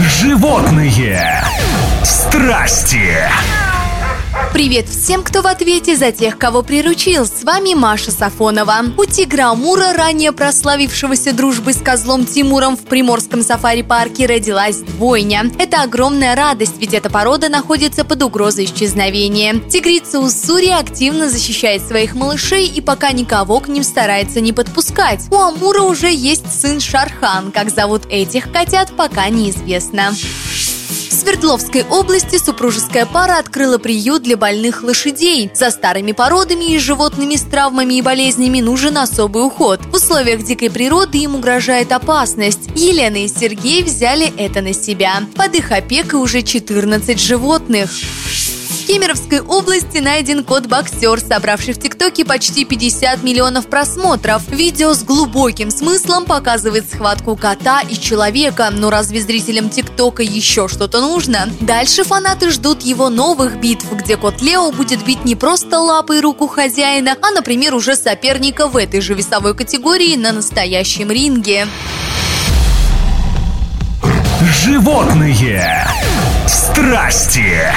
Животные страсти. Привет всем, кто в ответе за тех, кого приручил. С вами Маша Сафонова. У тигра Амура, ранее прославившегося дружбой с козлом Тимуром в Приморском сафари-парке, родилась двойня. Это огромная радость, ведь эта порода находится под угрозой исчезновения. Тигрица Уссури активно защищает своих малышей и пока никого к ним старается не подпускать. У Амура уже есть сын Шархан. Как зовут этих котят, пока неизвестно. Свердловской области супружеская пара открыла приют для больных лошадей. За старыми породами и животными с травмами и болезнями нужен особый уход. В условиях дикой природы им угрожает опасность. Елена и Сергей взяли это на себя. Под их опекой уже 14 животных. Кемеровской области найден кот-боксер, собравший в ТикТоке почти 50 миллионов просмотров. Видео с глубоким смыслом показывает схватку кота и человека. Но разве зрителям ТикТока еще что-то нужно? Дальше фанаты ждут его новых битв, где кот Лео будет бить не просто лапой руку хозяина, а, например, уже соперника в этой же весовой категории на настоящем ринге. Животные страсти.